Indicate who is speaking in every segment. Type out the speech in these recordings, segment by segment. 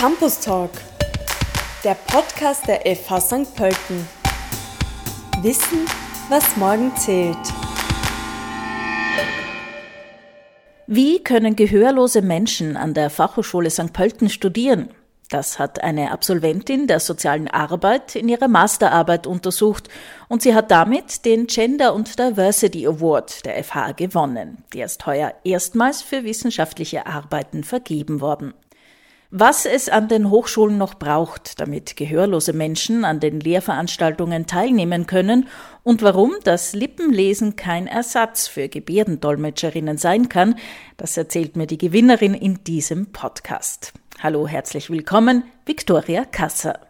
Speaker 1: Campus Talk, der Podcast der FH St. Pölten. Wissen, was morgen zählt.
Speaker 2: Wie können gehörlose Menschen an der Fachhochschule St. Pölten studieren? Das hat eine Absolventin der sozialen Arbeit in ihrer Masterarbeit untersucht und sie hat damit den Gender und Diversity Award der FH gewonnen. Der ist heuer erstmals für wissenschaftliche Arbeiten vergeben worden. Was es an den Hochschulen noch braucht, damit gehörlose Menschen an den Lehrveranstaltungen teilnehmen können und warum das Lippenlesen kein Ersatz für Gebärdendolmetscherinnen sein kann, das erzählt mir die Gewinnerin in diesem Podcast. Hallo, herzlich willkommen, Viktoria Kasser.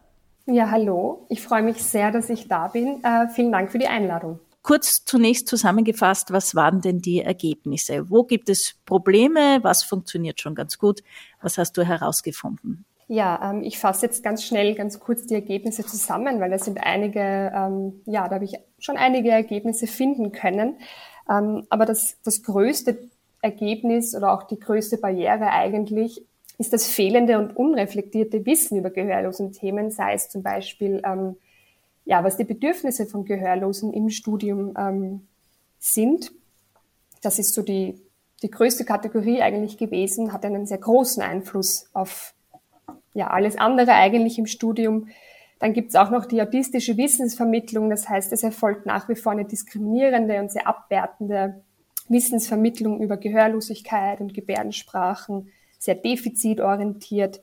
Speaker 3: Ja, hallo. Ich freue mich sehr, dass ich da bin. Äh, vielen Dank für die Einladung.
Speaker 2: Kurz zunächst zusammengefasst, was waren denn die Ergebnisse? Wo gibt es Probleme? Was funktioniert schon ganz gut? Was hast du herausgefunden?
Speaker 3: Ja, ähm, ich fasse jetzt ganz schnell, ganz kurz die Ergebnisse zusammen, weil da sind einige, ähm, ja, da habe ich schon einige Ergebnisse finden können. Ähm, aber das, das größte Ergebnis oder auch die größte Barriere eigentlich ist das fehlende und unreflektierte Wissen über gehörlosen Themen, sei es zum Beispiel ähm, ja, was die Bedürfnisse von Gehörlosen im Studium ähm, sind. Das ist so die, die größte Kategorie eigentlich gewesen, hat einen sehr großen Einfluss auf ja, alles andere eigentlich im Studium. Dann gibt es auch noch die autistische Wissensvermittlung. Das heißt, es erfolgt nach wie vor eine diskriminierende und sehr abwertende Wissensvermittlung über Gehörlosigkeit und Gebärdensprachen, sehr defizitorientiert.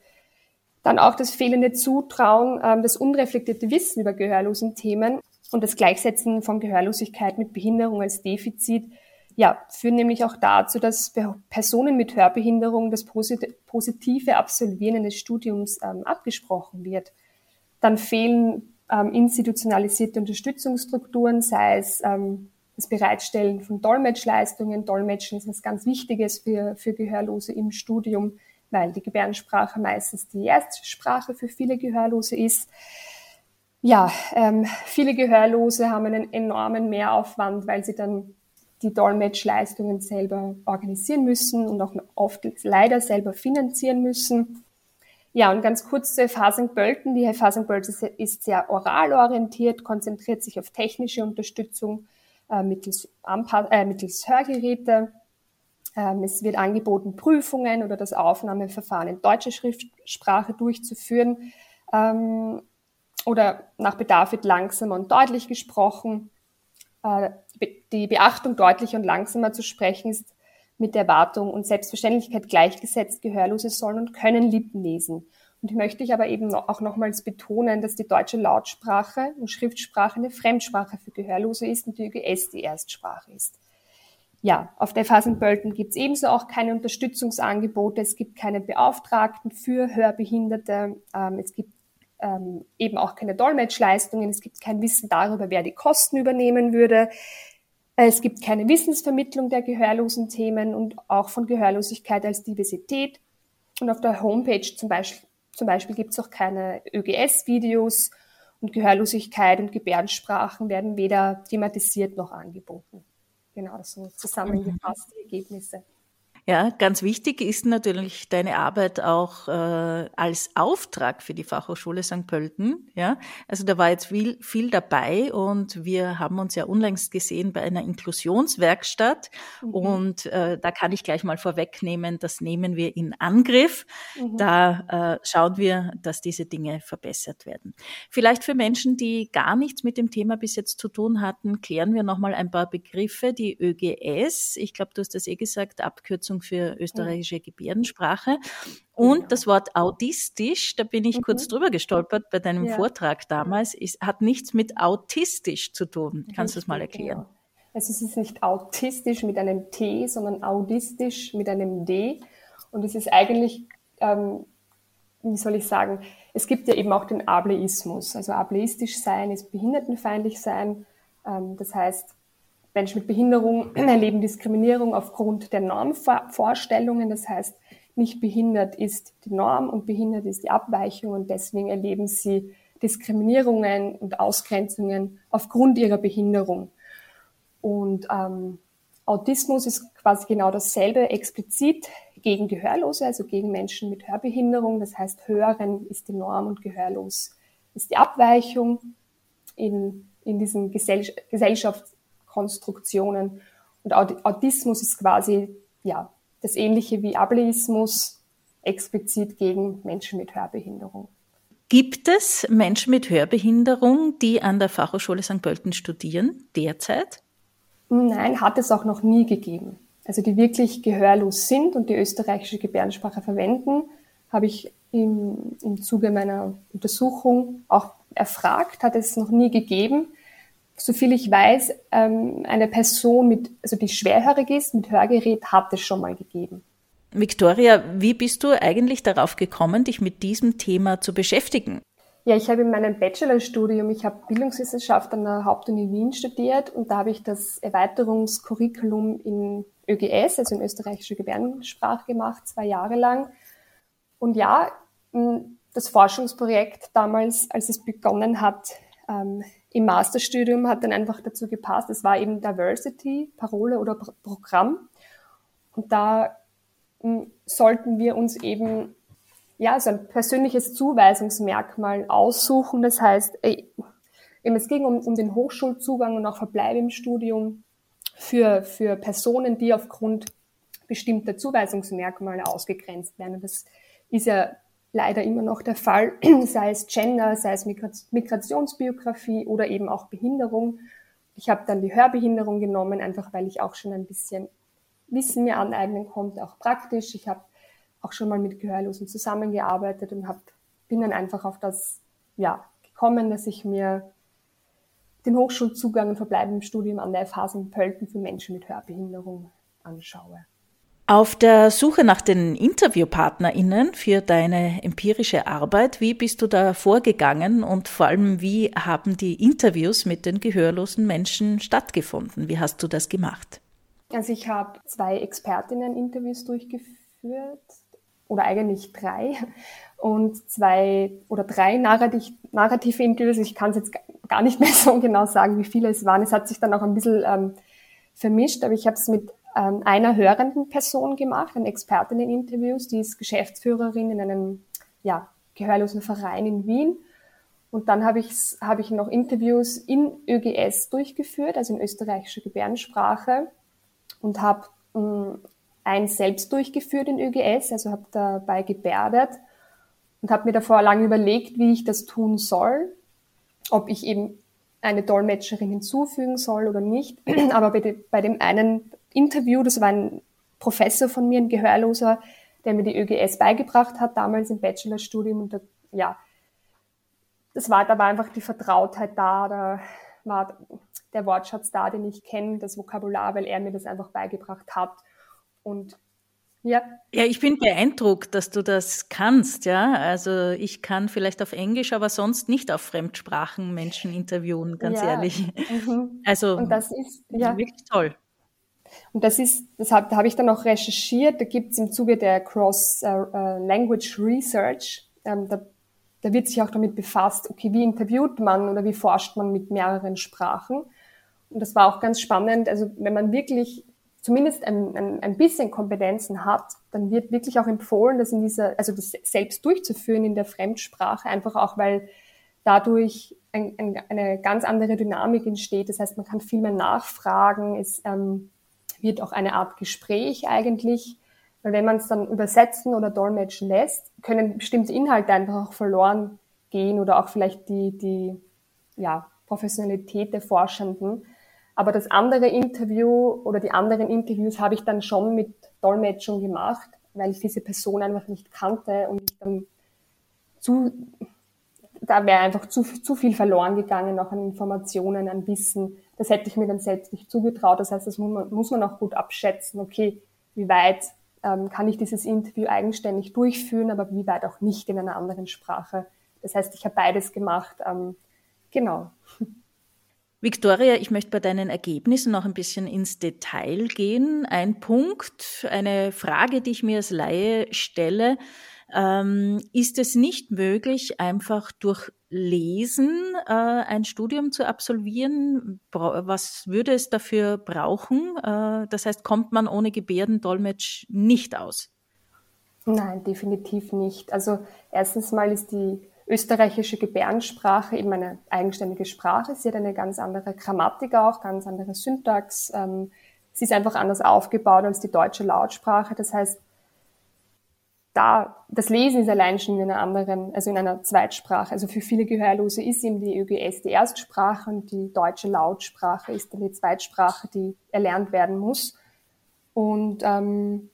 Speaker 3: Dann auch das fehlende Zutrauen, ähm, das unreflektierte Wissen über gehörlosen Themen und das Gleichsetzen von Gehörlosigkeit mit Behinderung als Defizit, ja, führen nämlich auch dazu, dass Personen mit Hörbehinderung das positive Absolvieren eines Studiums ähm, abgesprochen wird. Dann fehlen ähm, institutionalisierte Unterstützungsstrukturen, sei es ähm, das Bereitstellen von Dolmetschleistungen. Dolmetschen ist etwas ganz Wichtiges für, für Gehörlose im Studium weil die Gebärdensprache meistens die Erstsprache für viele Gehörlose ist. Ja, ähm, viele Gehörlose haben einen enormen Mehraufwand, weil sie dann die Dolmetschleistungen selber organisieren müssen und auch oft leider selber finanzieren müssen. Ja, und ganz kurz FH St. Pölten. Die FH St. Pölten ist sehr oral orientiert, konzentriert sich auf technische Unterstützung äh, mittels, äh, mittels Hörgeräte ähm, es wird angeboten, Prüfungen oder das Aufnahmeverfahren in deutscher Schriftsprache durchzuführen. Ähm, oder nach Bedarf wird langsamer und deutlich gesprochen. Äh, die Beachtung, deutlicher und langsamer zu sprechen, ist mit der Erwartung und Selbstverständlichkeit gleichgesetzt. Gehörlose sollen und können Lippen lesen. Und ich möchte ich aber eben auch nochmals betonen, dass die deutsche Lautsprache und Schriftsprache eine Fremdsprache für Gehörlose ist und die ÖGS die Erstsprache ist ja, auf der Phasenbölten gibt es ebenso auch keine Unterstützungsangebote. Es gibt keine Beauftragten für Hörbehinderte. Ähm, es gibt ähm, eben auch keine Dolmetschleistungen. Es gibt kein Wissen darüber, wer die Kosten übernehmen würde. Es gibt keine Wissensvermittlung der gehörlosen Themen und auch von Gehörlosigkeit als Diversität. Und auf der Homepage zum Beispiel, zum Beispiel gibt es auch keine ÖGS-Videos und Gehörlosigkeit und Gebärdensprachen werden weder thematisiert noch angeboten genau so zusammengefasst, die Ergebnisse.
Speaker 2: Ja, ganz wichtig ist natürlich deine Arbeit auch äh, als Auftrag für die Fachhochschule St. Pölten. Ja, also da war jetzt viel, viel dabei und wir haben uns ja unlängst gesehen bei einer Inklusionswerkstatt mhm. und äh, da kann ich gleich mal vorwegnehmen, das nehmen wir in Angriff. Mhm. Da äh, schauen wir, dass diese Dinge verbessert werden. Vielleicht für Menschen, die gar nichts mit dem Thema bis jetzt zu tun hatten, klären wir nochmal ein paar Begriffe. Die ÖGS, ich glaube, du hast das eh gesagt, Abkürzung Abkürzung für österreichische Gebärdensprache. Und genau. das Wort autistisch, da bin ich mhm. kurz drüber gestolpert bei deinem ja. Vortrag damals, ist, hat nichts mit autistisch zu tun. Kannst du das mal erklären? Genau.
Speaker 3: Also es ist nicht autistisch mit einem T, sondern audistisch mit einem D. Und es ist eigentlich, ähm, wie soll ich sagen, es gibt ja eben auch den Ableismus. Also ableistisch sein ist behindertenfeindlich sein. Ähm, das heißt, Menschen mit Behinderung erleben Diskriminierung aufgrund der Normvorstellungen. Das heißt, nicht behindert ist die Norm und behindert ist die Abweichung und deswegen erleben sie Diskriminierungen und Ausgrenzungen aufgrund ihrer Behinderung. Und ähm, Autismus ist quasi genau dasselbe, explizit gegen Gehörlose, also gegen Menschen mit Hörbehinderung. Das heißt, Hören ist die Norm und gehörlos ist die Abweichung in, in diesen Gesell Gesellschaftskonstruktionen. Und Autismus ist quasi ja, das ähnliche wie Ableismus, explizit gegen Menschen mit Hörbehinderung.
Speaker 2: Gibt es Menschen mit Hörbehinderung, die an der Fachhochschule St. Pölten studieren derzeit?
Speaker 3: Nein, hat es auch noch nie gegeben. Also die wirklich gehörlos sind und die österreichische Gebärdensprache verwenden, habe ich im, im Zuge meiner Untersuchung auch erfragt, hat es noch nie gegeben. Soviel ich weiß, ähm, eine Person, mit, also die schwerhörig ist, mit Hörgerät, hat es schon mal gegeben.
Speaker 2: Victoria, wie bist du eigentlich darauf gekommen, dich mit diesem Thema zu beschäftigen?
Speaker 3: Ja, ich habe in meinem Bachelorstudium, ich habe Bildungswissenschaft an der Hauptuni Wien studiert und da habe ich das Erweiterungskurriculum in ÖGS, also in österreichischer Gebärdensprache gemacht, zwei Jahre lang. Und ja, das Forschungsprojekt damals, als es begonnen hat, ähm, im Masterstudium hat dann einfach dazu gepasst. Es war eben Diversity, Parole oder Programm. Und da sollten wir uns eben ja, so ein persönliches Zuweisungsmerkmal aussuchen. Das heißt, es ging um, um den Hochschulzugang und auch Verbleib im Studium für, für Personen, die aufgrund bestimmter Zuweisungsmerkmale ausgegrenzt werden. Und das ist ja leider immer noch der Fall, sei es Gender, sei es Migrationsbiografie oder eben auch Behinderung. Ich habe dann die Hörbehinderung genommen, einfach weil ich auch schon ein bisschen Wissen mir aneignen konnte, auch praktisch. Ich habe auch schon mal mit Gehörlosen zusammengearbeitet und hab, bin dann einfach auf das ja, gekommen, dass ich mir den Hochschulzugang und Verbleib im Studium an der FH St. Pölten für Menschen mit Hörbehinderung anschaue.
Speaker 2: Auf der Suche nach den InterviewpartnerInnen für deine empirische Arbeit, wie bist du da vorgegangen und vor allem, wie haben die Interviews mit den gehörlosen Menschen stattgefunden? Wie hast du das gemacht?
Speaker 3: Also ich habe zwei Expertinnen-Interviews durchgeführt oder eigentlich drei und zwei oder drei Narrativ, narrative Interviews. Ich kann es jetzt gar nicht mehr so genau sagen, wie viele es waren. Es hat sich dann auch ein bisschen ähm, vermischt, aber ich habe es mit ähm, einer hörenden Person gemacht, ein Expertinnen-Interviews, die ist Geschäftsführerin in einem ja, gehörlosen Verein in Wien. Und dann habe ich, hab ich noch Interviews in ÖGS durchgeführt, also in österreichischer Gebärdensprache und habe ähm, eins selbst durchgeführt in ÖGS, also habe dabei gebärdet und habe mir davor lange überlegt, wie ich das tun soll, ob ich eben eine Dolmetscherin hinzufügen soll oder nicht. Aber bei, de, bei dem einen Interview, das war ein Professor von mir, ein Gehörloser, der mir die ÖGS beigebracht hat, damals im Bachelorstudium. Und da, ja, das war, da war einfach die Vertrautheit da, da war der Wortschatz da, den ich kenne, das Vokabular, weil er mir das einfach beigebracht hat. Und ja.
Speaker 2: Ja, ich bin beeindruckt, dass du das kannst, ja. Also ich kann vielleicht auf Englisch, aber sonst nicht auf Fremdsprachen Menschen interviewen, ganz ja. ehrlich. Mhm. Also
Speaker 3: und das ist ja
Speaker 2: wirklich toll.
Speaker 3: Und das ist, das hab, da habe ich dann auch recherchiert, da gibt es im Zuge der Cross-Language uh, Research, ähm, da, da wird sich auch damit befasst, okay, wie interviewt man oder wie forscht man mit mehreren Sprachen. Und das war auch ganz spannend. Also wenn man wirklich zumindest ein, ein, ein bisschen Kompetenzen hat, dann wird wirklich auch empfohlen, das in dieser, also das selbst durchzuführen in der Fremdsprache, einfach auch, weil dadurch ein, ein, eine ganz andere Dynamik entsteht. Das heißt, man kann viel mehr nachfragen. Es ähm, wird auch eine Art Gespräch eigentlich. Weil wenn man es dann übersetzen oder dolmetschen lässt, können bestimmte Inhalte einfach auch verloren gehen oder auch vielleicht die, die ja, Professionalität der Forschenden. Aber das andere Interview oder die anderen Interviews habe ich dann schon mit Dolmetschung gemacht, weil ich diese Person einfach nicht kannte und ich dann zu, da wäre einfach zu, zu viel verloren gegangen, auch an Informationen, an Wissen. Das hätte ich mir dann selbst nicht zugetraut. Das heißt, das muss man, muss man auch gut abschätzen. Okay, wie weit ähm, kann ich dieses Interview eigenständig durchführen, aber wie weit auch nicht in einer anderen Sprache. Das heißt, ich habe beides gemacht. Ähm, genau.
Speaker 2: Victoria, ich möchte bei deinen Ergebnissen noch ein bisschen ins Detail gehen. Ein Punkt, eine Frage, die ich mir als Laie stelle. Ähm, ist es nicht möglich, einfach durch Lesen äh, ein Studium zu absolvieren? Was würde es dafür brauchen? Äh, das heißt, kommt man ohne Gebärdendolmetsch nicht aus?
Speaker 3: Nein, definitiv nicht. Also erstens mal ist die österreichische Gebärdensprache eben eine eigenständige Sprache. Sie hat eine ganz andere Grammatik auch, ganz andere Syntax. Ähm, sie ist einfach anders aufgebaut als die deutsche Lautsprache. Das heißt, da, das Lesen ist allein schon in einer anderen, also in einer Zweitsprache. Also für viele Gehörlose ist eben die ÖGS die Erstsprache und die deutsche Lautsprache ist dann die Zweitsprache, die erlernt werden muss. Und ähm,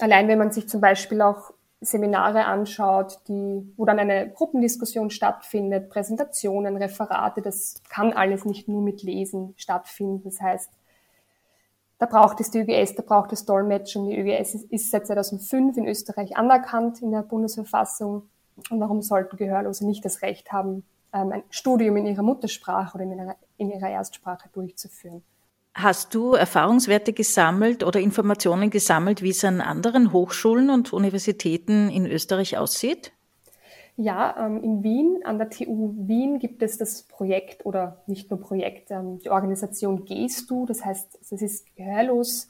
Speaker 3: allein wenn man sich zum Beispiel auch Seminare anschaut, die, wo dann eine Gruppendiskussion stattfindet, Präsentationen, Referate, das kann alles nicht nur mit Lesen stattfinden. Das heißt, da braucht es die ÖGS, da braucht es Dolmetschung. Die ÖGS ist seit 2005 in Österreich anerkannt in der Bundesverfassung. Und warum sollten Gehörlose nicht das Recht haben, ähm, ein Studium in ihrer Muttersprache oder in ihrer, in ihrer Erstsprache durchzuführen?
Speaker 2: Hast du Erfahrungswerte gesammelt oder Informationen gesammelt, wie es an anderen Hochschulen und Universitäten in Österreich aussieht?
Speaker 3: Ja, ähm, in Wien, an der TU Wien gibt es das Projekt oder nicht nur Projekt, ähm, die Organisation Gehst du, das heißt, es ist gehörlos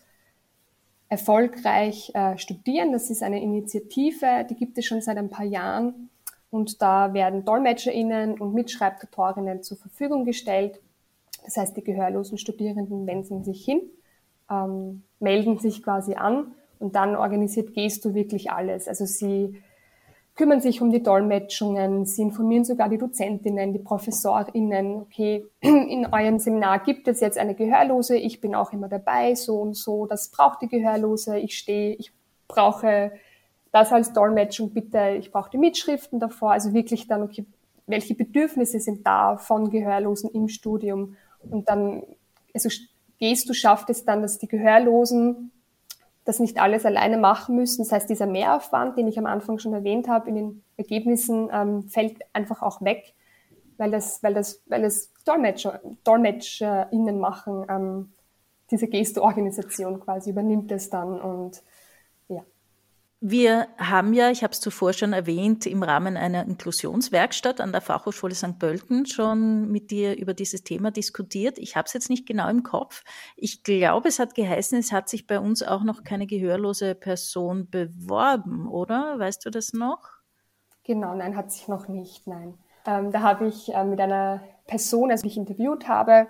Speaker 3: erfolgreich äh, studieren. Das ist eine Initiative, die gibt es schon seit ein paar Jahren und da werden DolmetscherInnen und Mitschreibtutorinnen zur Verfügung gestellt. Das heißt, die gehörlosen Studierenden wenden sich hin, ähm, melden sich quasi an und dann organisiert Gehst du wirklich alles. Also sie kümmern sich um die Dolmetschungen, sie informieren sogar die Dozentinnen, die ProfessorInnen, okay, in eurem Seminar gibt es jetzt eine Gehörlose, ich bin auch immer dabei, so und so, das braucht die Gehörlose, ich stehe, ich brauche das als Dolmetschung, bitte, ich brauche die Mitschriften davor, also wirklich dann, okay, welche Bedürfnisse sind da von Gehörlosen im Studium? Und dann, also gehst du, schafft es dann, dass die Gehörlosen das nicht alles alleine machen müssen. Das heißt, dieser Mehraufwand, den ich am Anfang schon erwähnt habe, in den Ergebnissen ähm, fällt einfach auch weg, weil das, weil das, weil das Dolmetscher, DolmetscherInnen machen, ähm, diese Gesto-Organisation quasi übernimmt es dann und
Speaker 2: wir haben ja, ich habe es zuvor schon erwähnt, im Rahmen einer Inklusionswerkstatt an der Fachhochschule St. Pölten schon mit dir über dieses Thema diskutiert. Ich habe es jetzt nicht genau im Kopf. Ich glaube, es hat geheißen, es hat sich bei uns auch noch keine gehörlose Person beworben, oder? Weißt du das noch?
Speaker 3: Genau, nein, hat sich noch nicht, nein. Ähm, da habe ich äh, mit einer Person, also die ich interviewt habe,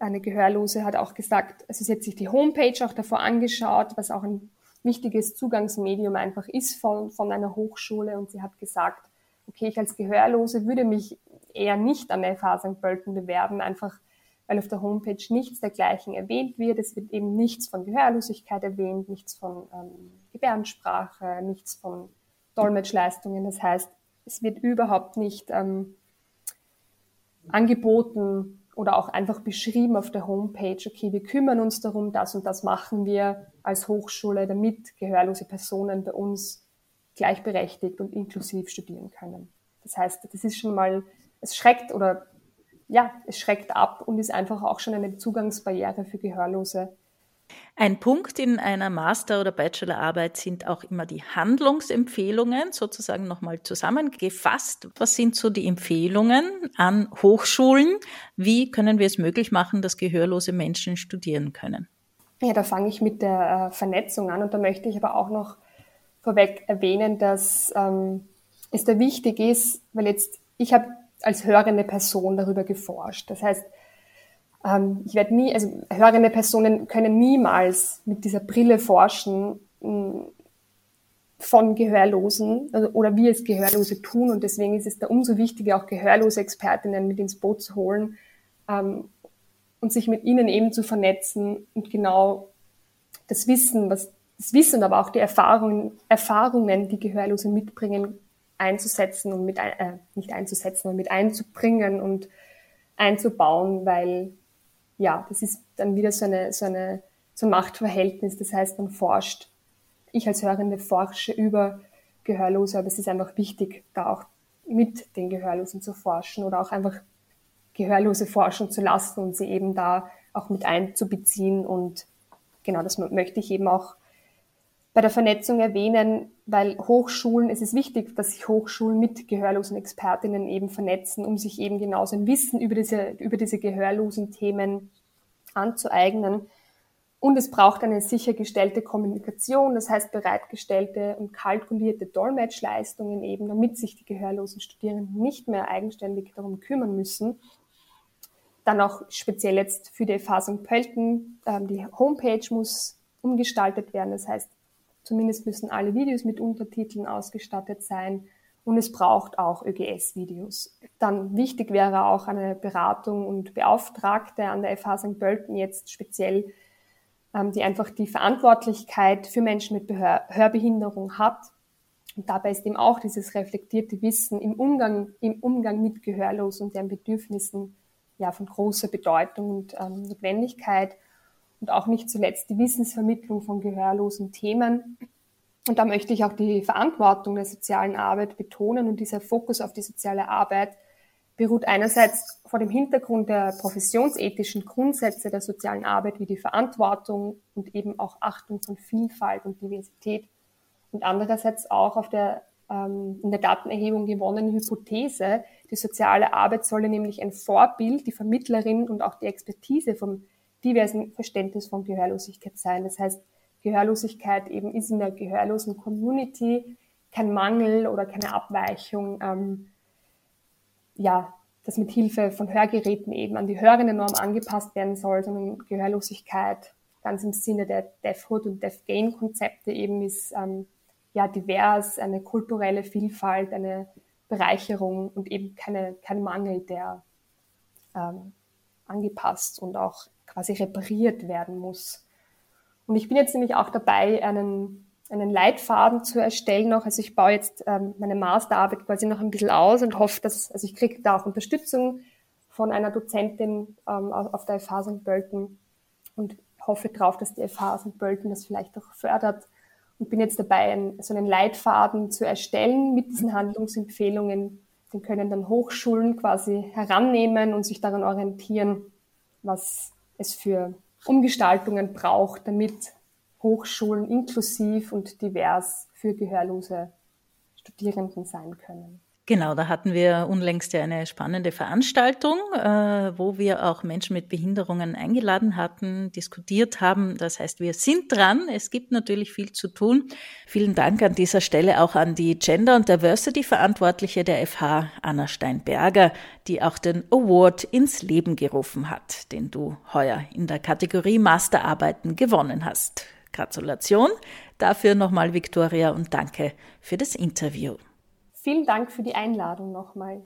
Speaker 3: eine Gehörlose hat auch gesagt, also sie hat sich die Homepage auch davor angeschaut, was auch ein wichtiges Zugangsmedium einfach ist von, von einer Hochschule. Und sie hat gesagt, okay, ich als Gehörlose würde mich eher nicht an der FH St. Pölten bewerben, einfach weil auf der Homepage nichts dergleichen erwähnt wird. Es wird eben nichts von Gehörlosigkeit erwähnt, nichts von ähm, Gebärdensprache, nichts von Dolmetschleistungen. Das heißt, es wird überhaupt nicht ähm, angeboten, oder auch einfach beschrieben auf der Homepage, okay, wir kümmern uns darum, das und das machen wir als Hochschule, damit gehörlose Personen bei uns gleichberechtigt und inklusiv studieren können. Das heißt, das ist schon mal, es schreckt oder ja, es schreckt ab und ist einfach auch schon eine Zugangsbarriere für Gehörlose,
Speaker 2: ein Punkt in einer Master- oder Bachelorarbeit sind auch immer die Handlungsempfehlungen, sozusagen nochmal zusammengefasst. Was sind so die Empfehlungen an Hochschulen? Wie können wir es möglich machen, dass gehörlose Menschen studieren können?
Speaker 3: Ja, da fange ich mit der äh, Vernetzung an und da möchte ich aber auch noch vorweg erwähnen, dass ähm, es da wichtig ist, weil jetzt ich habe als hörende Person darüber geforscht. Das heißt, ähm, ich werde nie, also hörende Personen können niemals mit dieser Brille forschen mm, von Gehörlosen also, oder wie es Gehörlose tun. Und deswegen ist es da umso wichtiger, auch gehörlose Expertinnen mit ins Boot zu holen ähm, und sich mit ihnen eben zu vernetzen und genau das Wissen, was das Wissen, aber auch die Erfahrungen, Erfahrungen, die Gehörlose mitbringen, einzusetzen und mit äh, nicht einzusetzen, sondern mit einzubringen und einzubauen, weil ja, das ist dann wieder so, eine, so, eine, so ein Machtverhältnis. Das heißt, man forscht, ich als Hörende forsche über Gehörlose, aber es ist einfach wichtig, da auch mit den Gehörlosen zu forschen oder auch einfach Gehörlose forschen zu lassen und sie eben da auch mit einzubeziehen. Und genau das möchte ich eben auch bei der Vernetzung erwähnen, weil Hochschulen, es ist wichtig, dass sich Hochschulen mit gehörlosen Expertinnen eben vernetzen, um sich eben genauso ein Wissen über diese, über diese gehörlosen Themen anzueignen. Und es braucht eine sichergestellte Kommunikation, das heißt bereitgestellte und kalkulierte Dolmetschleistungen eben, damit sich die gehörlosen Studierenden nicht mehr eigenständig darum kümmern müssen. Dann auch speziell jetzt für die St. Pölten, ähm, die Homepage muss umgestaltet werden, das heißt zumindest müssen alle Videos mit Untertiteln ausgestattet sein und es braucht auch ÖGS-Videos. Dann wichtig wäre auch eine Beratung und Beauftragte an der FH St. Pölten jetzt speziell ähm, die einfach die Verantwortlichkeit für Menschen mit Hör Hörbehinderung hat. Und dabei ist eben auch dieses reflektierte Wissen im Umgang, im Umgang mit Gehörlosen und deren Bedürfnissen ja von großer Bedeutung und ähm, Notwendigkeit. Und auch nicht zuletzt die Wissensvermittlung von gehörlosen Themen. Und da möchte ich auch die Verantwortung der sozialen Arbeit betonen und dieser Fokus auf die soziale Arbeit beruht einerseits vor dem Hintergrund der professionsethischen Grundsätze der sozialen Arbeit wie die Verantwortung und eben auch Achtung von Vielfalt und Diversität und andererseits auch auf der ähm, in der Datenerhebung gewonnenen Hypothese, die soziale Arbeit solle nämlich ein Vorbild, die Vermittlerin und auch die Expertise vom diversen Verständnis von Gehörlosigkeit sein. Das heißt, Gehörlosigkeit eben ist in der gehörlosen Community kein Mangel oder keine Abweichung ähm, ja, das mit Hilfe von Hörgeräten eben an die Hörerinnennorm angepasst werden soll, sondern Gehörlosigkeit ganz im Sinne der Deafhood und Deaf-Gain-Konzepte eben ist ähm, ja divers, eine kulturelle Vielfalt, eine Bereicherung und eben keine, kein Mangel, der ähm, angepasst und auch quasi repariert werden muss. Und ich bin jetzt nämlich auch dabei, einen einen Leitfaden zu erstellen noch. Also ich baue jetzt ähm, meine Masterarbeit quasi noch ein bisschen aus und hoffe, dass, also ich kriege da auch Unterstützung von einer Dozentin ähm, auf der FH St. Pölten und hoffe darauf, dass die FH St. Pölten das vielleicht auch fördert und bin jetzt dabei, einen, so einen Leitfaden zu erstellen mit diesen Handlungsempfehlungen. Den können dann Hochschulen quasi herannehmen und sich daran orientieren, was es für Umgestaltungen braucht, damit Hochschulen inklusiv und divers für gehörlose Studierenden sein können.
Speaker 2: Genau, da hatten wir unlängst ja eine spannende Veranstaltung, äh, wo wir auch Menschen mit Behinderungen eingeladen hatten, diskutiert haben. Das heißt, wir sind dran. Es gibt natürlich viel zu tun. Vielen Dank an dieser Stelle auch an die Gender- und Diversity-Verantwortliche der FH, Anna Steinberger, die auch den Award ins Leben gerufen hat, den du heuer in der Kategorie Masterarbeiten gewonnen hast. Gratulation dafür nochmal, Viktoria, und danke für das Interview.
Speaker 3: Vielen Dank für die Einladung nochmal.